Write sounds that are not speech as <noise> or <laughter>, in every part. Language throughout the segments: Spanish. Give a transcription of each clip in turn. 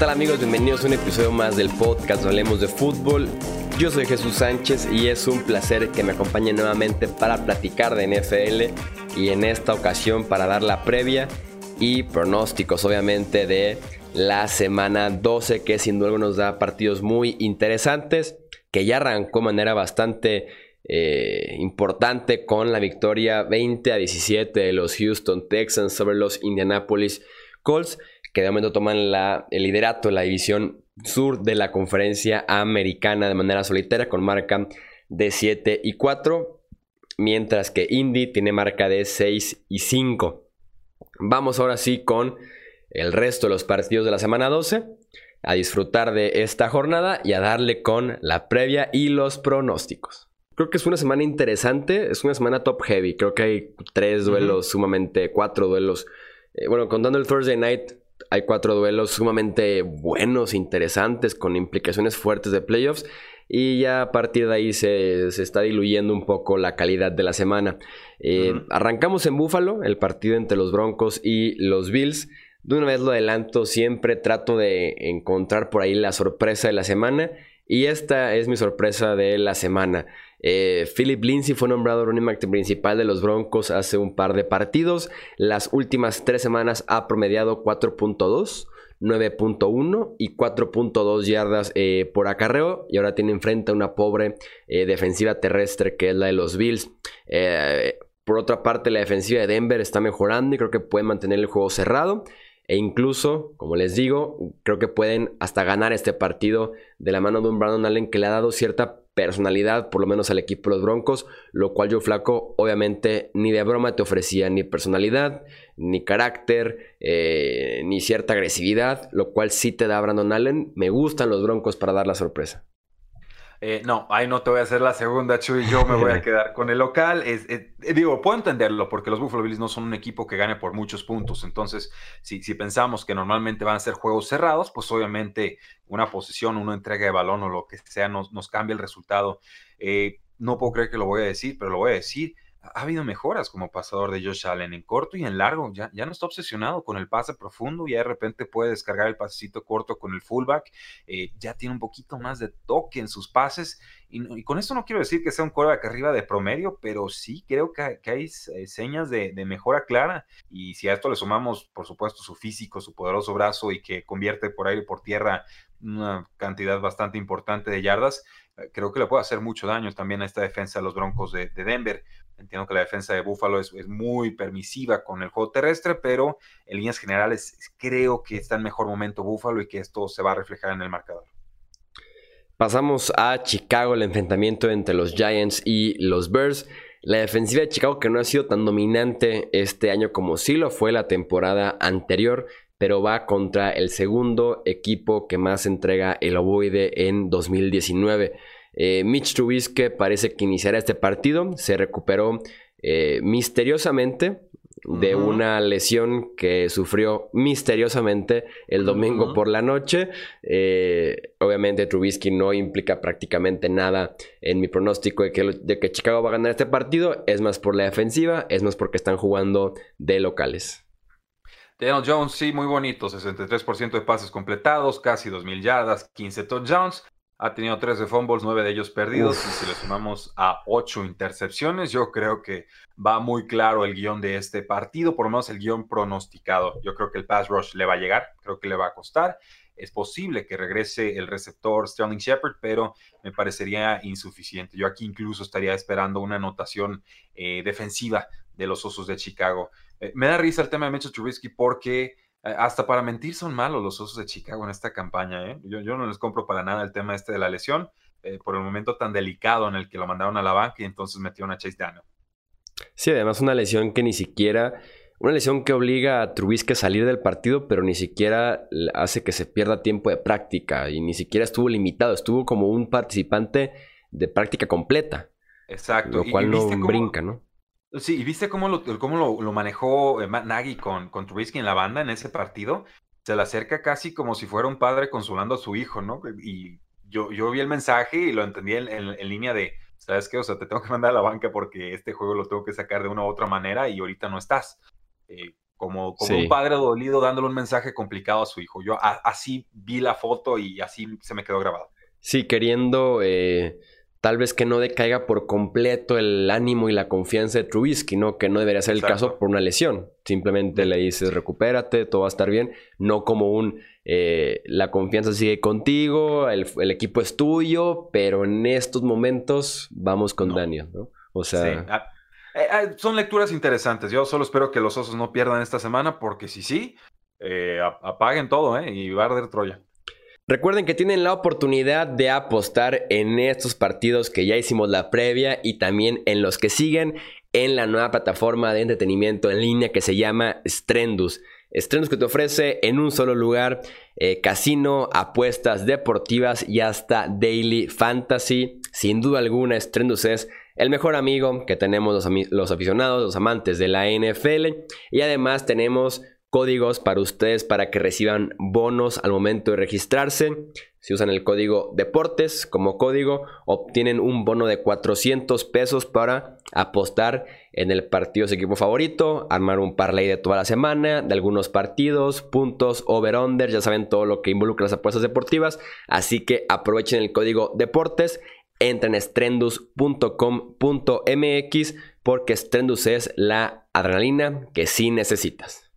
tal amigos? Bienvenidos a un episodio más del podcast Hablemos de Fútbol. Yo soy Jesús Sánchez y es un placer que me acompañe nuevamente para platicar de NFL y en esta ocasión para dar la previa y pronósticos obviamente de la semana 12 que sin duda nos da partidos muy interesantes que ya arrancó de manera bastante eh, importante con la victoria 20 a 17 de los Houston Texans sobre los Indianapolis Colts que de momento toman el liderato de la división sur de la conferencia americana de manera solitaria con marca de 7 y 4, mientras que Indy tiene marca de 6 y 5. Vamos ahora sí con el resto de los partidos de la semana 12, a disfrutar de esta jornada y a darle con la previa y los pronósticos. Creo que es una semana interesante, es una semana top heavy, creo que hay tres duelos sumamente, cuatro duelos. Eh, bueno, contando el Thursday Night, hay cuatro duelos sumamente buenos, interesantes, con implicaciones fuertes de playoffs. Y ya a partir de ahí se, está diluyendo un poco la calidad de la semana. Eh, arrancamos en Búfalo, el partido entre los Broncos y los Bills. De una vez lo adelanto, siempre trato de encontrar por ahí la sorpresa de la semana. Y esta es mi sorpresa de la semana. Eh, Philip Lindsay fue nombrado running back principal de los Broncos hace un par de partidos. Las últimas tres semanas ha promediado 4.2. 9.1 y 4.2 yardas eh, por acarreo. Y ahora tiene enfrente a una pobre eh, defensiva terrestre que es la de los Bills. por otra parte, la defensiva de Denver está mejorando y creo que puede mantener el juego cerrado. E incluso, como les digo, creo que pueden hasta ganar este partido de la mano de un Brandon Allen que le ha dado cierta personalidad, por lo menos al equipo de los Broncos, lo cual yo flaco obviamente ni de broma te ofrecía ni personalidad, ni carácter, eh, ni cierta agresividad, lo cual sí te da Brandon Allen. Me gustan los Broncos para dar la sorpresa. Eh, no, ahí no te voy a hacer la segunda, Chuy. Yo me voy a <laughs> quedar con el local. Es, eh, digo, puedo entenderlo porque los Buffalo Bills no son un equipo que gane por muchos puntos. Entonces, si, si pensamos que normalmente van a ser juegos cerrados, pues obviamente una posición, una entrega de balón o lo que sea nos, nos cambia el resultado. Eh, no puedo creer que lo voy a decir, pero lo voy a decir ha habido mejoras como pasador de Josh Allen en corto y en largo. Ya, ya no está obsesionado con el pase profundo, ya de repente puede descargar el pasecito corto con el fullback. Eh, ya tiene un poquito más de toque en sus pases. Y, con esto no quiero decir que sea un quarterback arriba de promedio, pero sí creo que, hay eh, señas de, de, mejora clara. Y si a esto le sumamos, por supuesto, su físico, su poderoso brazo y que convierte por aire y por tierra una cantidad bastante importante de yardas, eh, creo que le puede hacer mucho daño también a esta defensa de los Broncos de, Denver. Entiendo que la defensa de Buffalo es, muy permisiva con el juego terrestre, pero en líneas generales creo que está en mejor momento Buffalo y que esto se va a reflejar en el marcador. Pasamos a Chicago, el enfrentamiento entre los Giants y los Bears. La defensiva de Chicago que no ha sido tan dominante este año como sí lo fue la temporada anterior, pero va contra el segundo equipo que más entrega el ovoide en 2019. Eh, Mitch Trubisky parece que iniciará este partido. Se recuperó eh, misteriosamente de una lesión que sufrió misteriosamente el domingo por la noche. Eh, obviamente Trubisky no implica prácticamente nada en mi pronóstico de que, de que Chicago va a ganar este partido. Es más por la defensiva, es más porque están jugando de locales. Daniel Jones, sí, muy bonito, 63% de pases completados, casi 2.000 yardas, 15 touchdowns. Ha tenido 13 fumbles, 9 de ellos perdidos. Y si le sumamos a 8 intercepciones, yo creo que va muy claro el guion de este partido, por lo menos el guion pronosticado. Yo creo que el pass rush le va a llegar, creo que le va a costar. Es posible que regrese el receptor Sterling Shepard, pero me parecería insuficiente. Yo aquí incluso estaría esperando una anotación eh, defensiva de los Osos de Chicago. Eh, me da risa el tema de Mitchell Trubisky porque eh, hasta para mentir son malos los Osos de Chicago en esta campaña. ¿eh? Yo, no les compro para nada el tema este de la lesión por el momento tan delicado en el que lo mandaron a la banca y entonces metieron a Chase Daniel. Sí, además una lesión que ni siquiera... Una lesión que obliga a Trubisky a salir del partido, pero ni siquiera hace que se pierda tiempo de práctica y ni siquiera estuvo limitado, estuvo como un participante de práctica completa. Exacto. Lo cual no brinca, ¿no? Sí, ¿y viste cómo lo, cómo lo, manejó eh, Nagy con, con Trubisky en la banda en ese partido? Se le acerca casi como si fuera un padre consolando a su hijo, ¿no? Y yo, yo vi el mensaje y lo entendí en, línea de, ¿sabes qué? O sea, te tengo que mandar a la banca porque este juego lo tengo que sacar de una u otra manera y ahorita no estás. Eh, como, como un padre dolido dándole un mensaje complicado a su hijo. Yo así vi la foto y así se me quedó grabado. Sí, queriendo eh, tal vez que no decaiga por completo el ánimo y la confianza de Trubisky, ¿no? Que no debería ser el caso por una lesión. Simplemente le dices, recupérate, todo va a estar bien. No como un, eh, la confianza sigue contigo, el, equipo es tuyo, pero en estos momentos vamos con Daniel, ¿no? O sea... Ah, eh, ah, son lecturas interesantes. Yo solo espero que los osos no pierdan esta semana, porque si sí, eh, apaguen todo, ¿eh? Y va a arder Troya. Recuerden que tienen la oportunidad de apostar en estos partidos que ya hicimos la previa y también en los que siguen en la nueva plataforma de entretenimiento en línea que se llama Strendus. Strendus que te ofrece en un solo lugar eh, casino, apuestas deportivas y hasta daily fantasy. Sin duda alguna, Strendus es el mejor amigo que tenemos los, aficionados, los amantes de la NFL. Y además tenemos códigos para ustedes para que reciban bonos al momento de registrarse. Si usan el código deportes como código, obtienen un bono de 400 pesos para apostar en el partido de su equipo favorito, armar un parlay de toda la semana, de algunos partidos, puntos, over-under, ya saben todo lo que involucra las apuestas deportivas. Así que aprovechen el código deportes Entren en strendus.com.mx porque Strendus es la adrenalina que sí necesitas.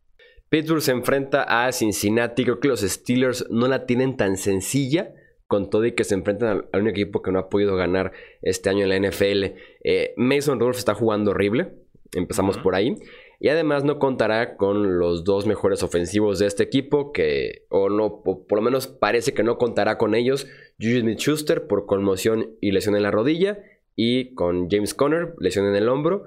Pittsburgh se enfrenta a Cincinnati. Creo que los Steelers no la tienen tan sencilla con todo y que se enfrentan a un equipo que no ha podido ganar este año en la NFL. Eh, Mason Rudolph está jugando horrible. Empezamos por ahí. Y además no contará con los dos mejores ofensivos de este equipo, que, o no, por lo menos parece que no contará con ellos. Juju Smith-Schuster por conmoción y lesión en la rodilla, y con James Conner, lesión en el hombro.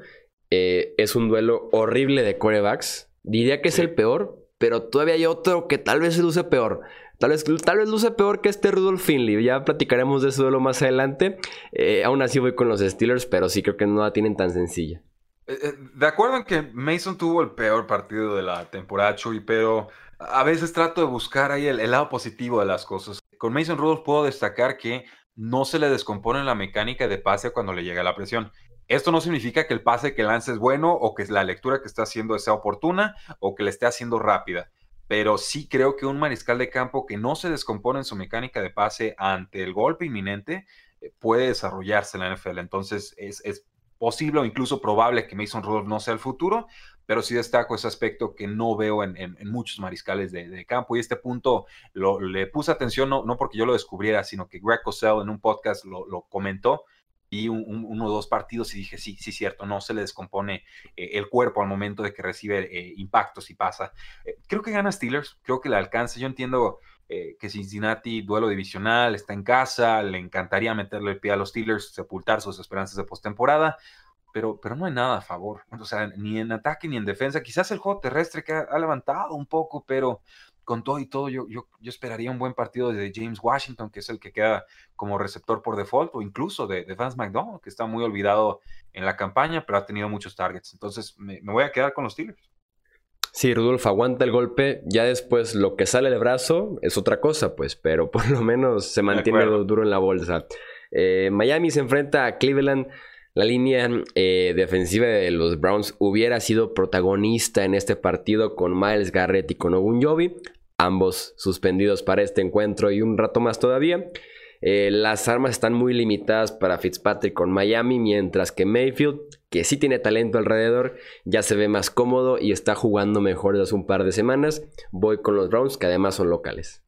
Eh, es un duelo horrible de corebacks. Diría que es el peor, pero todavía hay otro que tal vez luce peor. Tal vez, tal vez luce peor que este Rudolph Finley. Ya platicaremos de ese duelo más adelante. Eh, aún así voy con los Steelers, pero sí creo que no la tienen tan sencilla. Eh, eh, de acuerdo en que Mason tuvo el peor partido de la temporada, Chuy, pero a veces trato de buscar ahí el, lado positivo de las cosas. Con Mason Rudolph puedo destacar que no se le descompone la mecánica de pase cuando le llega la presión. Esto no significa que el pase que lance es bueno o que la lectura que está haciendo sea oportuna o que le esté haciendo rápida. Pero sí creo que un mariscal de campo que no se descompone en su mecánica de pase ante el golpe inminente eh, puede desarrollarse en la NFL. Entonces es, es posible o incluso probable que Mason Rudolph no sea el futuro, pero sí destaco ese aspecto que no veo en, muchos mariscales de, campo. Y este punto le puse atención, no, no, porque yo lo descubriera, sino que Greg Cosell en un podcast lo, comentó y uno o dos partidos y dije, sí, sí, cierto, no se le descompone eh, el cuerpo al momento de que recibe eh, impactos y pasa. Eh, creo que gana Steelers, creo que le alcanza. Yo entiendo que Cincinnati, duelo divisional, está en casa, le encantaría meterle el pie a los Steelers, sepultar sus esperanzas de postemporada. Pero, pero, no hay nada a favor. O sea, ni en ataque ni en defensa. Quizás el juego terrestre que ha levantado un poco, pero con todo y todo, yo, yo, yo, esperaría un buen partido de James Washington, que es el que queda como receptor por default, o incluso de, de Vance McDonald, que está muy olvidado en la campaña, pero ha tenido muchos targets. Entonces, me, voy a quedar con los Steelers. Sí, Rudolf aguanta el golpe. Ya después lo que sale de brazo es otra cosa, pues, pero por lo menos se mantiene duro en la bolsa. Eh, Miami se enfrenta a Cleveland. La línea eh, defensiva de los Browns hubiera sido protagonista en este partido con Miles Garrett y con Ogunjobi ambos suspendidos para este encuentro y un rato más todavía. Eh, las armas están muy limitadas para Fitzpatrick con Miami, mientras que Mayfield, que sí tiene talento alrededor, ya se ve más cómodo y está jugando mejor desde hace un par de semanas. Voy con los Browns, que además son locales.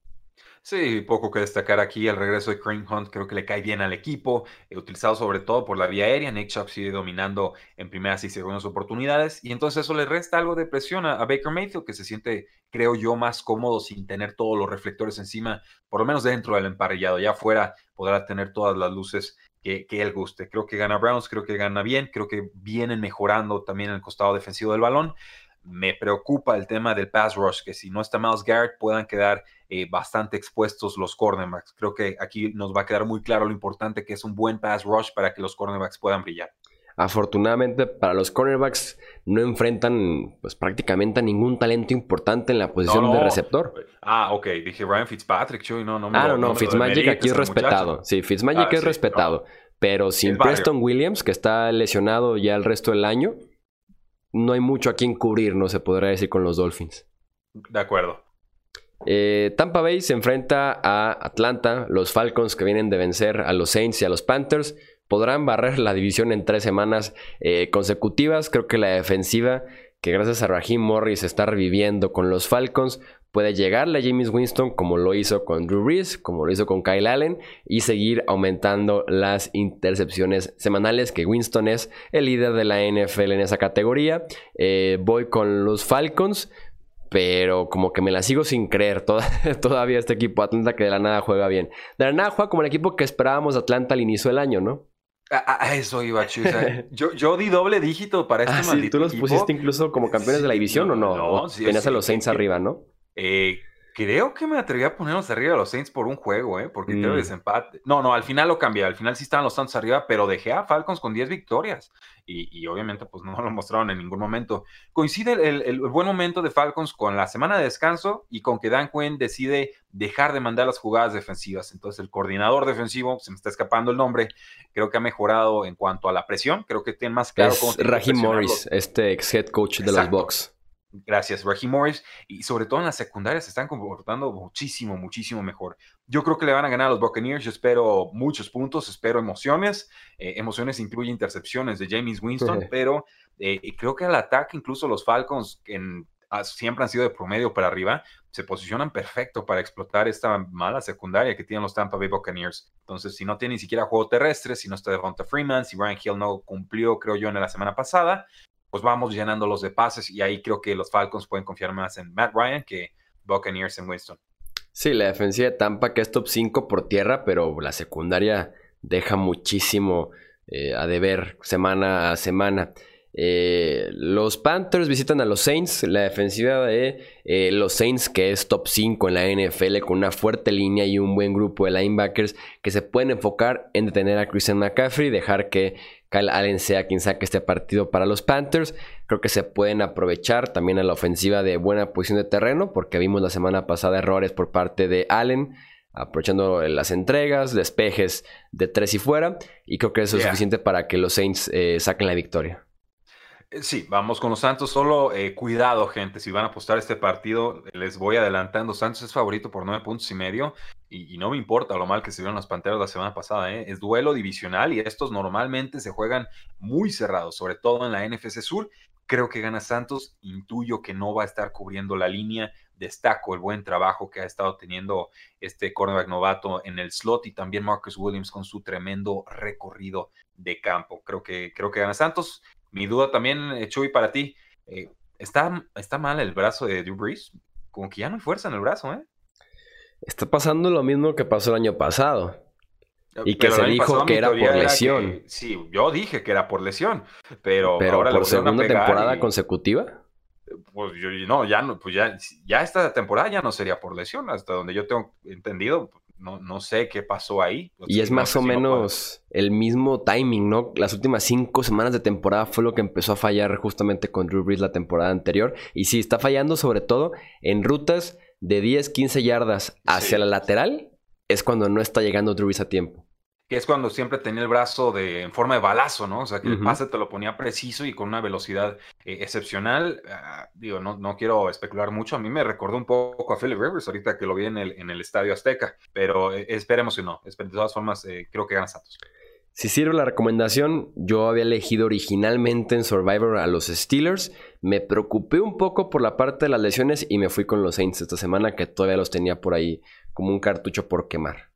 Sí, poco que destacar aquí. El regreso de Crane Hunt creo que le cae bien al equipo, eh, utilizado sobre todo por la vía aérea. Nick Chubb sigue dominando en primeras y segundas oportunidades. Y entonces eso le resta algo de presión a, Baker Mayfield, que se siente, creo yo, más cómodo sin tener todos los reflectores encima, por lo menos dentro del emparrillado. Ya afuera podrá tener todas las luces que, que, él guste. Creo que gana Browns, creo que gana bien, creo que vienen mejorando también el costado defensivo del balón me preocupa el tema del pass rush, que si no está Miles Garrett puedan quedar eh, bastante expuestos los cornerbacks. Creo que aquí nos va a quedar muy claro lo importante que es un buen pass rush para que los cornerbacks puedan brillar. Afortunadamente para los cornerbacks no enfrentan pues prácticamente a ningún talento importante en la posición de receptor. Ah, ok, dije Ryan Fitzpatrick, no, no. ah, no, no, Fitzmagic aquí es respetado. Sí, Fitzmagic ah, es respetado. Pero sin Preston Williams, que está lesionado ya el resto del año, no hay mucho a quien cubrir, no se podría decir con los Dolphins. De acuerdo. Eh, Tampa Bay se enfrenta a Atlanta, los Falcons que vienen de vencer a los Saints y a los Panthers. Podrán barrer la división en tres semanas eh, consecutivas. Creo que la defensiva, que gracias a Raheem Morris está reviviendo con los Falcons, puede llegarle a James Winston como lo hizo con Drew Brees, como lo hizo con Kyle Allen y seguir aumentando las intercepciones semanales que Winston es el líder de la NFL en esa categoría. Eh, voy con los Falcons. Pero como que me la sigo sin creer <laughs> todavía este equipo Atlanta que de la nada juega bien. De la nada juega como el equipo que esperábamos Atlanta al inicio del año, ¿no? A, eso iba, Chusa. <laughs> yo, yo di doble dígito para este ah, ¿Tú los pusiste incluso como campeones de la división o no? no tenías a los Saints arriba, ¿no? Eh, creo que me atreví a ponerlos arriba de los Saints por un juego, ¿eh? Porque mm. desempate. No, no, al final lo cambié. Al final sí estaban los Santos arriba, pero dejé a Falcons con 10 victorias. Y, obviamente, pues no <laughs> lo mostraron en ningún momento. Coincide el, buen momento de Falcons con la semana de descanso y con que Dan Quinn decide dejar de mandar las jugadas defensivas. Entonces, el coordinador defensivo, se me está escapando el nombre, creo que ha mejorado en cuanto a la presión. Creo que tiene más claro cómo. Rahim Morris, este ex head coach de los Bucks. Gracias, Reggie Morris. Y sobre todo en las secundarias se están comportando muchísimo, muchísimo mejor. Yo creo que le van a ganar a los Buccaneers. Yo espero muchos puntos, espero emociones. Eh, emociones incluye intercepciones de James Winston, <laughs> pero eh, creo que al ataque, incluso los Falcons, que siempre han sido de promedio para arriba, se posicionan perfecto para explotar esta mala secundaria que tienen los Tampa Bay Buccaneers. Entonces, si no tiene ni siquiera juego terrestre, si no está de Devonta Freeman, si Ryan Hill no cumplió, creo yo, en la semana pasada, pues vamos llenándolos de pases y ahí creo que los Falcons pueden confiar más en Matt Ryan que Buccaneers en Winston. Sí, la defensiva de Tampa que es top 5 por tierra, pero la secundaria deja muchísimo eh, a deber semana a semana. Eh, los Panthers visitan a los Saints, la defensiva de eh, los Saints que es top 5 en la NFL con una fuerte línea y un buen grupo de linebackers que se pueden enfocar en detener a Christian McCaffrey, dejar que Kyle Allen sea quien saque este partido para los Panthers. Creo que se pueden aprovechar también a la ofensiva de buena posición de terreno, porque vimos la semana pasada errores por parte de Allen, aprovechando las entregas, despejes de tres y fuera, y creo que eso es suficiente para que los Saints eh, saquen la victoria. Eh, sí, vamos con los Santos. Solo eh, cuidado, gente. Si van a apostar este partido, les voy adelantando. Santos es favorito por nueve puntos y medio. Y, no me importa lo mal que se vieron las panteras la semana pasada. ¿eh? Es duelo divisional y estos normalmente se juegan muy cerrados, sobre todo en la NFC Sur. Creo que gana Santos. Intuyo que no va a estar cubriendo la línea. Destaco el buen trabajo que ha estado teniendo este cornerback novato en el slot y también Marcus Williams con su tremendo recorrido de campo. Creo que, creo que gana Santos. Mi duda también, eh, Chuy, para ti, eh, ¿está, ¿está mal el brazo de Drew Brees? Como que ya no hay fuerza en el brazo, ¿eh? Está pasando lo mismo que pasó el año pasado. Y que se dijo que era por lesión. sí, yo dije que era por lesión, pero, pero por segunda temporada consecutiva. Pues yo no, ya no, pues ya, ya esta temporada ya no sería por lesión, hasta donde yo tengo entendido, no, no sé qué pasó ahí. y es más o menos el mismo timing, ¿no? Las últimas cinco semanas de temporada fue lo que empezó a fallar justamente con Drew Brees la temporada anterior. Y sí, está fallando sobre todo en rutas de 10, 15 yardas hacia la lateral. Es cuando no está llegando Drew Brees a tiempo que es cuando siempre tenía el brazo de, en forma de balazo, ¿no? O sea, que el pase te lo ponía preciso y con una velocidad eh, excepcional. Ah, digo, no, no quiero especular mucho. A mí me recordó un poco a Philip Rivers ahorita que lo vi en el, en el Estadio Azteca, pero eh, esperemos que no. De todas formas, eh, creo que gana Santos. Si sirve la recomendación, yo había elegido originalmente en Survivor a los Steelers. Me preocupé un poco por la parte de las lesiones y me fui con los Saints esta semana, que todavía los tenía por ahí como un cartucho por quemar.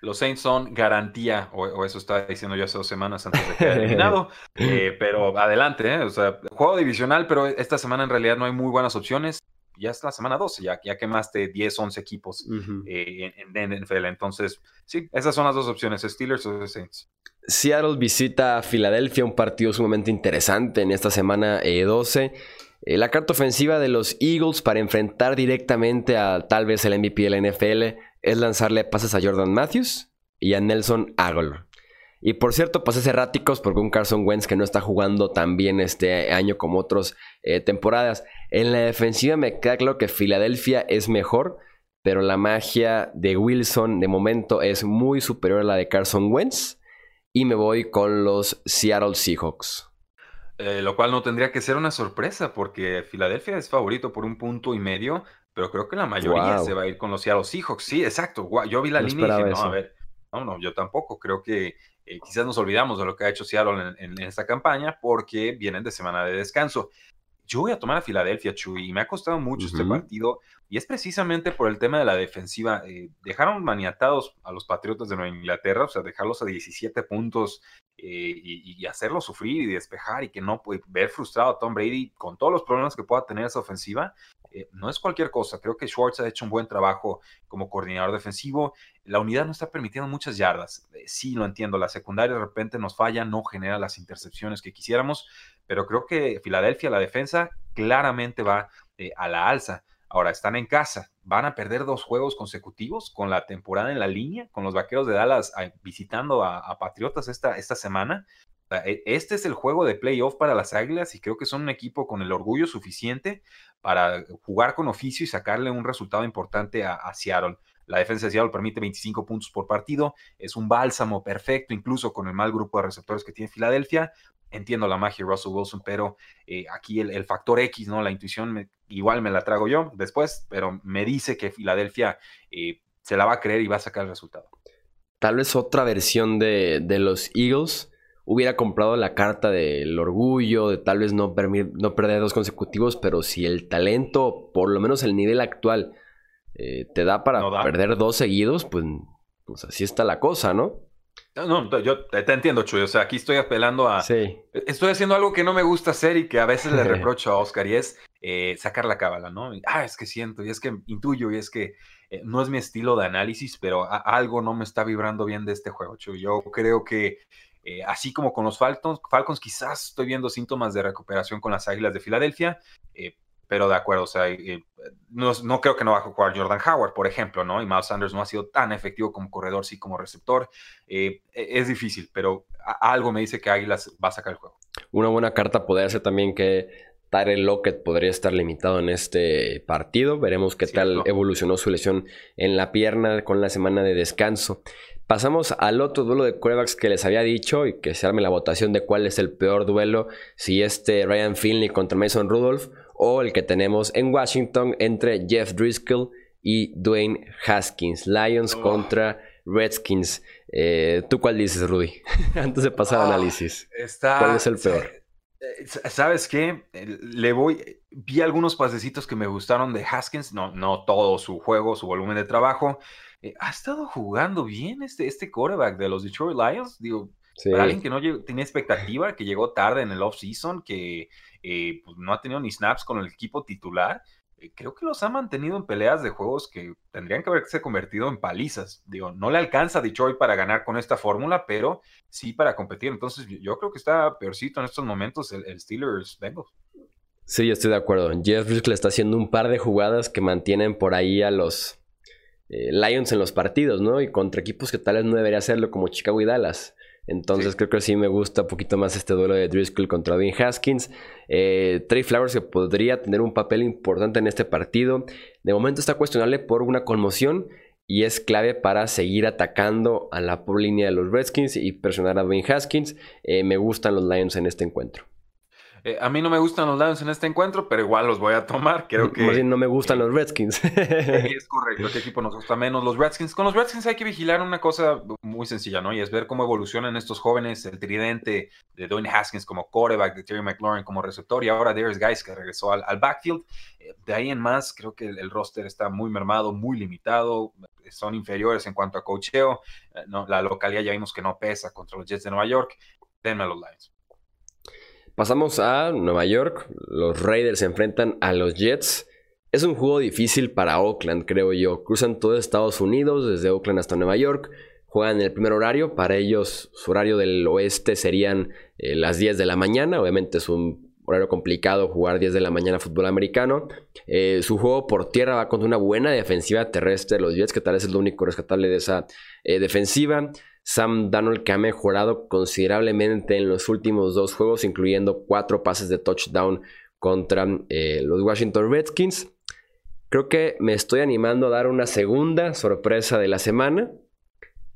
Los Saints son garantía, o, eso estaba diciendo yo hace dos semanas antes de quedar eliminado. <laughs> Eh, pero adelante, ¿eh? o sea, juego divisional, pero esta semana en realidad no hay muy buenas opciones. Ya es la semana 12, ya, ya quemaste 10, 11 equipos eh, en, en, NFL. Entonces, sí, esas son las dos opciones, Steelers o Saints. Seattle visita a Filadelfia, un partido sumamente interesante en esta semana 12. la carta ofensiva de los Eagles para enfrentar directamente a tal vez el MVP de la NFL es lanzarle pases a Jordan Matthews y a Nelson Aguilar. Y por cierto, pases erráticos porque un Carson Wentz que no está jugando tan bien este año como otras eh, temporadas. En la defensiva me queda claro que Filadelfia es mejor, pero la magia de Wilson de momento es muy superior a la de Carson Wentz. Y me voy con los Seattle Seahawks. Eh, lo cual no tendría que ser una sorpresa porque Filadelfia es favorito por un punto y medio, pero creo que la mayoría se va a ir con los Seattle Seahawks. Sí, exacto. Yo vi la línea y dije, no, a ver, no, no, yo tampoco. Creo que eh, quizás nos olvidamos de lo que ha hecho Seattle en, esta campaña porque vienen de semana de descanso. Yo voy a tomar a Filadelfia, Chuy, y me ha costado mucho este partido, y es precisamente por el tema de la defensiva. Eh, dejaron maniatados a los Patriotas de Nueva Inglaterra, o sea, dejarlos a 17 puntos eh, y, hacerlos sufrir y despejar y que no puede ver frustrado a Tom Brady con todos los problemas que pueda tener esa ofensiva. Eh, no es cualquier cosa. Creo que Schwartz ha hecho un buen trabajo como coordinador defensivo. La unidad no está permitiendo muchas yardas. Eh, sí, lo entiendo. La secundaria de repente nos falla, no genera las intercepciones que quisiéramos, pero creo que Filadelfia, la defensa, claramente va eh, a la alza. Ahora, están en casa, van a perder dos juegos consecutivos con la temporada en la línea, con los Vaqueros de Dallas visitando a, Patriotas esta, esta semana. E, este es el juego de playoff para las Águilas y creo que son un equipo con el orgullo suficiente para jugar con oficio y sacarle un resultado importante a, Seattle. La defensa de Seattle permite 25 puntos por partido, es un bálsamo perfecto, incluso con el mal grupo de receptores que tiene Filadelfia. Entiendo la magia de Russell Wilson, pero eh, aquí el, factor X, ¿no? La intuición igual me la trago yo después, pero me dice que Filadelfia eh, se la va a creer y va a sacar el resultado. Tal vez otra versión de los Eagles hubiera comprado la carta del orgullo, de tal vez no, no perder dos consecutivos, pero si el talento, por lo menos el nivel actual, eh, te da para perder dos seguidos, pues, pues así está la cosa, ¿no? No, yo te, entiendo, Chuy. O sea, aquí estoy apelando a. Sí. Estoy haciendo algo que no me gusta hacer y que a veces le <laughs> reprocho a Oscar y es eh, sacar la cábala, ¿no? ah, es que siento y es que intuyo y es que eh, no es mi estilo de análisis, pero algo no me está vibrando bien de este juego, Chuy. Yo creo que eh, así como con los Falcons, Falcons quizás estoy viendo síntomas de recuperación con las Águilas de Filadelfia, eh, pero de acuerdo, o sea, eh, no, creo que no va a jugar Jordan Howard, por ejemplo, ¿no? Y Miles Sanders no ha sido tan efectivo como corredor, sí como receptor. E, es difícil, pero algo me dice que Águilas va a sacar el juego. Una buena carta podría ser también que Tyrell Lockett podría estar limitado en este partido. Veremos qué tal evolucionó su lesión en la pierna con la semana de descanso. Pasamos al otro duelo de quarterbacks que les había dicho y que se arme la votación de cuál es el peor duelo, si este Ryan Finley contra Mason Rudolph o el que tenemos en Washington entre Jeff Driscoll y Dwayne Haskins. Lions oh. contra Redskins. Eh, ¿Tú cuál dices, Rudy? <laughs> Antes de pasar al ah, análisis. ¿Cuál es el peor? Eh, ¿Sabes qué? Le voy. Vi algunos pasecitos que me gustaron de Haskins. No, no todo su juego, su volumen de trabajo. Eh, ha estado jugando bien este, este quarterback de los Detroit Lions. Digo, para alguien que no tenía expectativa, que llegó tarde en el off-season, que eh, pues, no ha tenido ni snaps con el equipo titular, creo que los ha mantenido en peleas de juegos que tendrían que haberse convertido en palizas. Digo, no le alcanza a Detroit para ganar con esta fórmula, pero sí para competir. Entonces, yo creo que está peorcito en estos momentos el, Steelers Bengals. Sí, estoy de acuerdo. Jeff le está haciendo un par de jugadas que mantienen por ahí a los eh, Lions en los partidos, ¿no? Y contra equipos que tal vez no debería hacerlo como Chicago y Dallas. Entonces creo que sí me gusta un poquito más este duelo de Driscoll contra Dean Haskins. Eh, Trey Flowers que podría tener un papel importante en este partido. De momento está cuestionable por una conmoción y es clave para seguir atacando a la línea de los Redskins y presionar a Dean Haskins. Eh, me gustan los Lions en este encuentro. Eh, a mí no me gustan los Lions en este encuentro, pero igual los voy a tomar. Creo que. no me gustan los Redskins. es <laughs> correcto. ¿Qué equipo nos gusta menos? Los Redskins. Con los Redskins hay que vigilar una cosa muy sencilla, ¿no? Y es ver cómo evolucionan estos jóvenes. El tridente de Dwayne Haskins como quarterback, de Terry McLaurin como receptor, y ahora Darius Guys que regresó al, backfield. Eh, de ahí en más, creo que el, roster está muy mermado, muy limitado. Son inferiores en cuanto a cocheo. Eh, no, la localidad ya vimos que no pesa contra los Jets de Nueva York. Denme a los Lions. Pasamos a Nueva York. Los Raiders se enfrentan a los Jets. Es un juego difícil para Oakland, creo yo. Cruzan todo Estados Unidos, desde Oakland hasta Nueva York. Juegan el primer horario. Para ellos, su horario del oeste serían eh, las 10 de la mañana. Obviamente es un horario complicado jugar 10 de la mañana fútbol americano. Eh, su juego por tierra va con una buena defensiva terrestre los Jets, que tal vez es lo único rescatable de esa eh, defensiva. Sam Darnold que ha mejorado considerablemente en los últimos dos juegos, incluyendo cuatro pases de touchdown contra eh, los Washington Redskins. Creo que me estoy animando a dar una segunda sorpresa de la semana.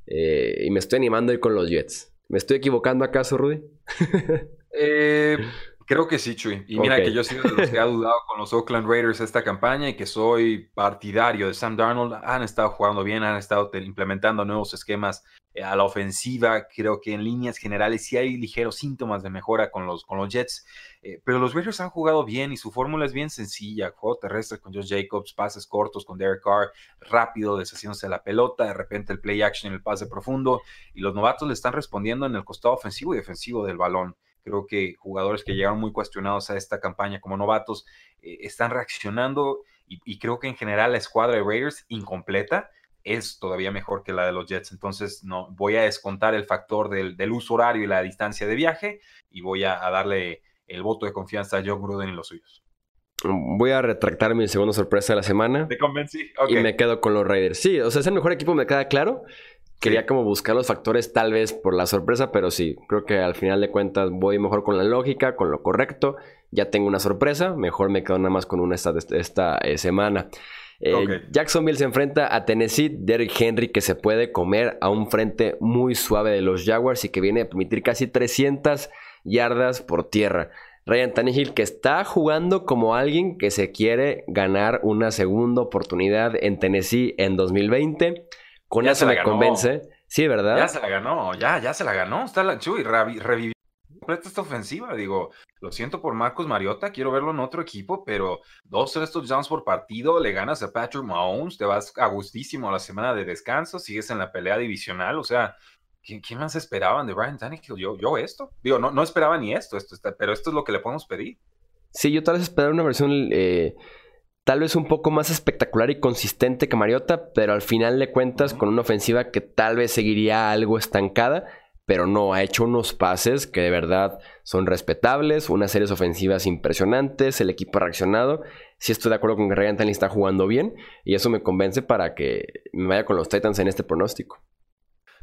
Eh, y me estoy animando a ir con los Jets. ¿Me estoy equivocando acaso, Rudy? <laughs> Eh, Creo que sí, Chuy. Y mira que yo he sido de los que ha dudado con los Oakland Raiders esta campaña y que soy partidario de Sam Darnold. Han estado jugando bien, han estado implementando nuevos esquemas a la ofensiva. Creo que en líneas generales sí hay ligeros síntomas de mejora con los, con los Jets. Eh, pero los Raiders han jugado bien y su fórmula es bien sencilla. Juego terrestre con Josh Jacobs, pases cortos con Derek Carr, rápido deshaciéndose de la pelota, de repente el play action el pase profundo. Y los novatos le están respondiendo en el costado ofensivo y defensivo del balón. Creo que jugadores que llegaron muy cuestionados a esta campaña como novatos eh, están reaccionando y, creo que en general la escuadra de Raiders incompleta es todavía mejor que la de los Jets. Entonces, no, voy a descontar el factor del, uso horario y la distancia de viaje y voy a, darle el voto de confianza a John Gruden y los suyos. Voy a retractar mi segunda sorpresa de la semana. Te convencí. Y me quedo con los Raiders. Sí, o sea, es el mejor equipo, me queda claro. Quería como buscar los factores tal vez por la sorpresa, pero sí, creo que al final de cuentas voy mejor con la lógica, con lo correcto. Ya tengo una sorpresa, mejor me quedo nada más con una esta, esta eh, semana. Eh, Jacksonville se enfrenta a Tennessee, Derrick Henry que se puede comer a un frente muy suave de los Jaguars y que viene a permitir casi 300 yardas por tierra. Ryan Tannehill que está jugando como alguien que se quiere ganar una segunda oportunidad en Tennessee en 2020. Con eso me convence. Sí, ¿verdad? Ya se la ganó, ya, ya se la ganó. Está la Chuy, revivió completa esta ofensiva. Digo, lo siento por Marcos Mariota, quiero verlo en otro equipo, pero dos tres touchdowns por partido, le ganas a Patrick Mahomes, te vas a gustísimo a la semana de descanso, sigues en la pelea divisional, o sea, ¿quién, más esperaban de Brian Tannehill? Yo, yo esto. Digo, no, no esperaba ni esto, esto está, pero esto es lo que le podemos pedir. Sí, yo tal vez esperaba una versión eh, tal vez un poco más espectacular y consistente que Mariota, pero al final de cuentas con una ofensiva que tal vez seguiría algo estancada, pero no, ha hecho unos pases que de verdad son respetables, unas series ofensivas impresionantes, el equipo ha reaccionado. Sí estoy de acuerdo con que Ryan Tannehill está jugando bien y eso me convence para que me vaya con los Titans en este pronóstico.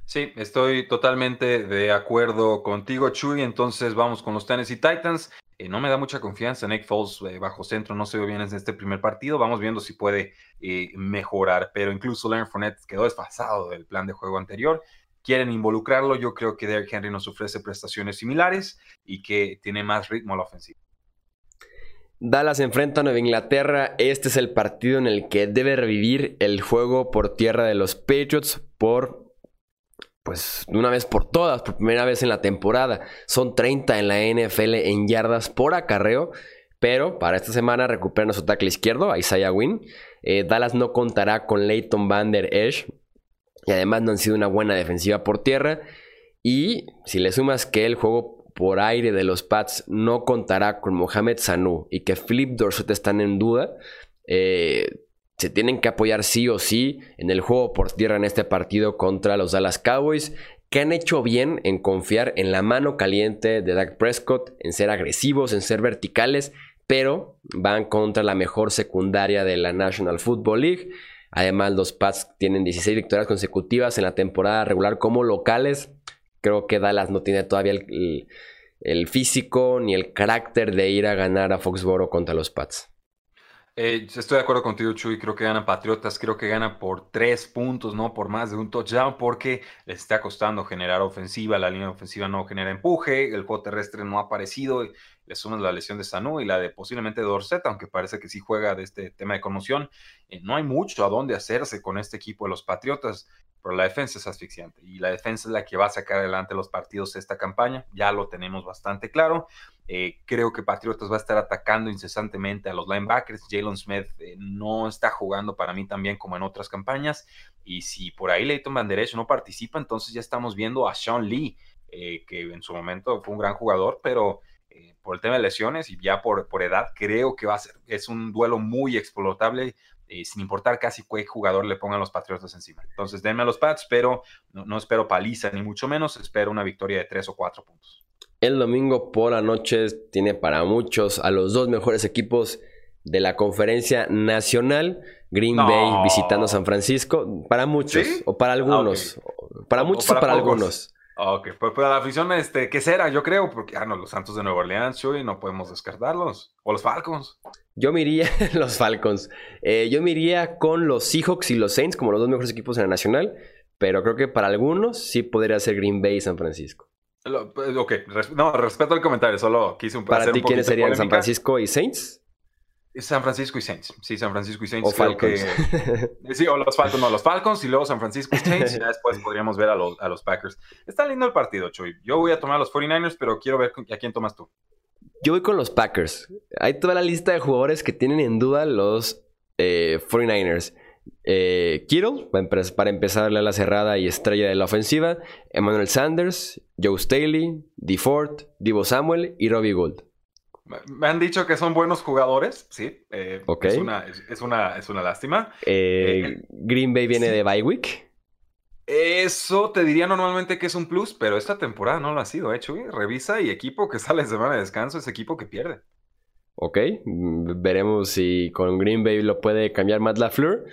Sí, estoy totalmente de acuerdo contigo, Chuy. Entonces vamos con los Tennessee Titans. Eh, no me da mucha confianza. Nick Foles eh, bajo centro no se ve bien en este primer partido. Vamos viendo si puede eh, mejorar. Pero incluso Leonard Fournette quedó desfasado del plan de juego anterior. Quieren involucrarlo. Yo creo que Derrick Henry nos ofrece prestaciones similares y que tiene más ritmo a la ofensiva. Dallas enfrenta a Nueva Inglaterra. Este es el partido en el que debe revivir el juego por tierra de los Patriots por pues de una vez por todas, por primera vez en la temporada. Son 30 en la NFL en yardas por acarreo. Pero para esta semana recuperan a su tackle izquierdo, Isaiah Wynn. Eh, Dallas no contará con Leighton Van Der Esch. Y además no han sido una buena defensiva por tierra. Y si le sumas que el juego por aire de los Pats no contará con Mohamed Sanu y que Flip Dorsett están en duda, eh, se tienen que apoyar sí o sí en el juego por tierra en este partido contra los Dallas Cowboys, que han hecho bien en confiar en la mano caliente de Dak Prescott, en ser agresivos, en ser verticales, pero van contra la mejor secundaria de la National Football League. Además, los Pats tienen 16 victorias consecutivas en la temporada regular como locales. Creo que Dallas no tiene todavía el, físico ni el carácter de ir a ganar a Foxboro contra los Pats. Eh, estoy de acuerdo contigo, Chuy. Creo que ganan Patriotas. Creo que ganan por tres puntos, no por más de un touchdown, porque les está costando generar ofensiva. La línea ofensiva no genera empuje. El juego terrestre no ha aparecido. Le suman la lesión de Sanu y la de posiblemente Dorset, aunque parece que sí juega de este tema de conmoción. Eh, no hay mucho a dónde hacerse con este equipo de los Patriotas pero la defensa es asfixiante y la defensa es la que va a sacar adelante los partidos esta campaña, ya lo tenemos bastante claro. Eh, creo que Patriotas va a estar atacando incesantemente a los linebackers. Jalen Smith eh, no está jugando para mí tan bien como en otras campañas. Y si por ahí Leighton Van no participa, entonces ya estamos viendo a Sean Lee, eh, que en su momento fue un gran jugador, pero por el tema de lesiones y ya por, por edad, creo que va a ser, es un duelo muy explotable sin importar casi qué jugador le pongan los Patriotas encima. Entonces, denme a los Pats, pero no, espero paliza ni mucho menos, espero una victoria de tres o cuatro puntos. El domingo por la noche tiene para muchos a los dos mejores equipos de la conferencia nacional. Green Bay visitando San Francisco. Para muchos, o para algunos. Para muchos o para, algunos. Ok, pues para la afición, este, ¿qué será? Yo creo, porque, ah, no, los Santos de Nueva Orleans, y no podemos descartarlos. O los Falcons. Yo me iría, <laughs> los Falcons. Eh, yo me iría con los Seahawks y los Saints como los dos mejores equipos en la nacional. Pero creo que para algunos sí podría ser Green Bay y San Francisco. Pues, ok, no, respeto el comentario, solo quise un Para ti, ¿quiénes serían San Francisco y Saints? San Francisco y Saints. Sí, San Francisco y Saints. O Falcons. <laughs> sí, o los Falcons, no, los Falcons y luego San Francisco y Saints. Y ya después <laughs> podríamos ver a los, a los Packers. Está lindo el partido, Chuy. Yo voy a tomar a los 49ers, pero quiero ver a quién tomas tú. Yo voy con los Packers. Hay toda la lista de jugadores que tienen en duda los 49ers. Eh, eh, Kittle, para empezarle a la cerrada y estrella de la ofensiva. Emmanuel Sanders, Joe Staley, DeFord, Divo Samuel y Robbie Gould. Me han dicho que son buenos jugadores, sí. Eh, es, una, es, una, es, una, lástima. Eh, Green Bay viene de bye week. Eso te diría normalmente que es un plus, pero esta temporada no lo ha sido, hecho. Revisa y equipo que <laughs> sale de semana de descanso es equipo que pierde. Ok, mm, veremos si con Green Bay lo puede cambiar Matt LaFleur.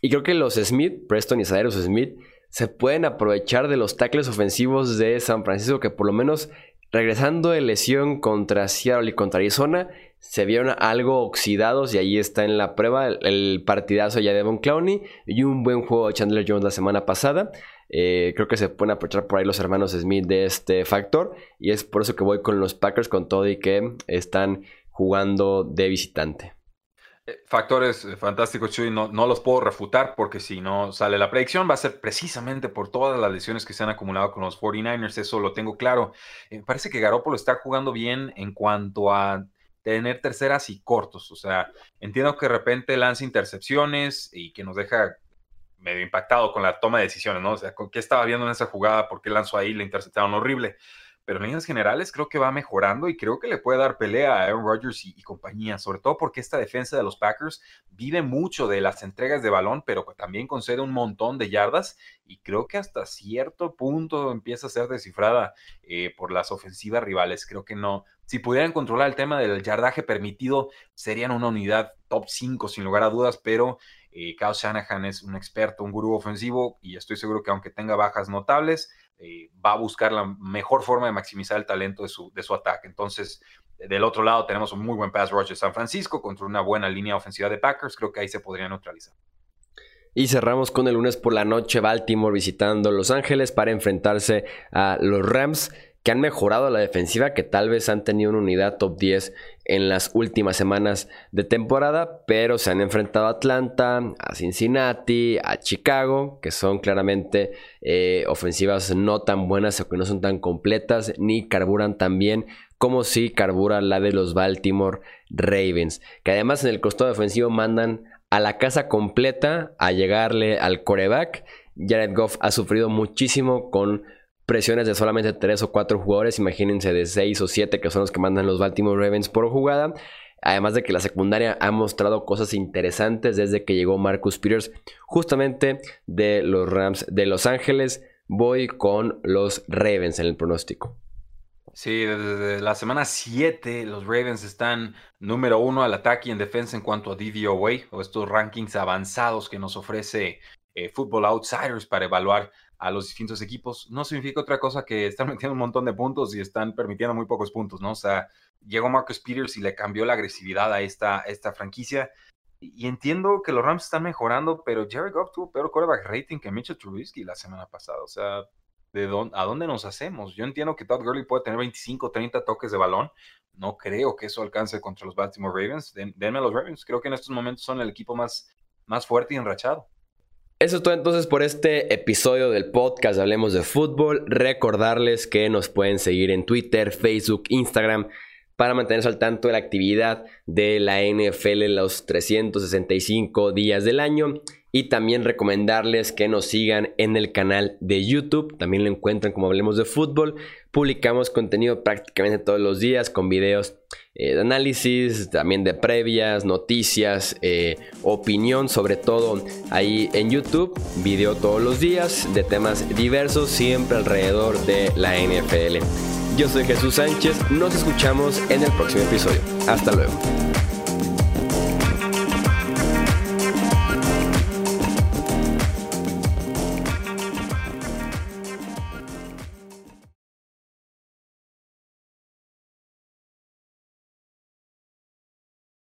Y creo que los Smith, Preston y Cyrus Smith, se pueden aprovechar de los tackles ofensivos de San Francisco, que por lo menos regresando de lesión contra Seattle y contra Arizona, se vieron algo oxidados y ahí está en la prueba el, partidazo ya de Devon Clowney y un buen juego de Chandler Jones la semana pasada. Eh, creo que se pueden aprovechar por ahí los hermanos Smith de este factor y es por eso que voy con los Packers con todo y que están jugando de visitante. Eh, factores eh, fantásticos, Chuy, no, no los puedo refutar porque si no sale la predicción va a ser precisamente por todas las lesiones que se han acumulado con los 49ers, eso lo tengo claro. Eh, parece que Garoppolo está jugando bien en cuanto a tener terceras y cortos, o sea, entiendo que de repente lanza intercepciones y que nos deja medio impactado con la toma de decisiones, ¿no? O sea, ¿qué estaba viendo en esa jugada? ¿Por qué lanzó ahí? Le interceptaron horrible pero en líneas generales creo que va mejorando y creo que le puede dar pelea a Aaron Rodgers y, compañía, sobre todo porque esta defensa de los Packers vive mucho de las entregas de balón, pero también concede un montón de yardas y creo que hasta cierto punto empieza a ser descifrada eh, por las ofensivas rivales. Creo que no, si pudieran controlar el tema del yardaje permitido, serían una unidad top 5 sin lugar a dudas, pero eh, Kyle Shanahan es un experto, un gurú ofensivo y estoy seguro que aunque tenga bajas notables, eh, va a buscar la mejor forma de maximizar el talento de su, de su ataque. Entonces, del otro lado tenemos un muy buen pass rush de San Francisco contra una buena línea ofensiva de Packers. Creo que ahí se podría neutralizar. Y cerramos con el lunes por la noche Baltimore visitando Los Ángeles para enfrentarse a los Rams que han mejorado la defensiva, que tal vez han tenido una unidad top 10 en las últimas semanas de temporada, pero se han enfrentado a Atlanta, a Cincinnati, a Chicago, que son claramente eh, ofensivas no tan buenas o que no son tan completas, ni carburan tan bien como si carbura la de los Baltimore Ravens, que además en el costado defensivo mandan a la casa completa a llegarle al coreback. Jared Goff ha sufrido muchísimo con presiones de solamente 3 o 4 jugadores, imagínense de 6 o 7 que son los que mandan los Baltimore Ravens por jugada. Además de que la secundaria ha mostrado cosas interesantes desde que llegó Marcus Peters justamente de los Rams de Los Ángeles. Voy con los Ravens en el pronóstico. Sí, desde la semana 7 los Ravens están número uno al ataque y en defensa en cuanto a DVOA o estos rankings avanzados que nos ofrece eh, Football Outsiders para evaluar a los distintos equipos, no significa otra cosa que están <laughs> metiendo un montón de puntos y están permitiendo muy pocos puntos, ¿no? O sea, llegó Marcus Peters y le cambió la agresividad a esta, esta franquicia. Y entiendo que los Rams están mejorando, pero Jared Goff tuvo peor quarterback rating que Mitchell Trubisky la semana pasada. O sea, ¿de dónde, ¿a dónde nos hacemos? Yo entiendo que Todd Gurley puede tener 25, 30 toques de balón. No creo que eso alcance contra los Baltimore Ravens. denme a los Ravens. Creo que en estos momentos son el equipo más, más fuerte y enrachado. Eso es todo entonces por este episodio del podcast Hablemos de Fútbol. Recordarles que nos pueden seguir en Twitter, Facebook, Instagram para mantenerse al tanto de la actividad de la NFL los 365 días del año. Y también recomendarles que nos sigan en el canal de YouTube. También lo encuentran como Hablemos de Fútbol. Publicamos contenido prácticamente todos los días con videos eh, de análisis, también de previas, noticias, eh, opinión, sobre todo ahí en YouTube. Video todos los días de temas diversos, siempre alrededor de la NFL. Yo soy Jesús Sánchez, nos escuchamos en el próximo episodio. Hasta luego.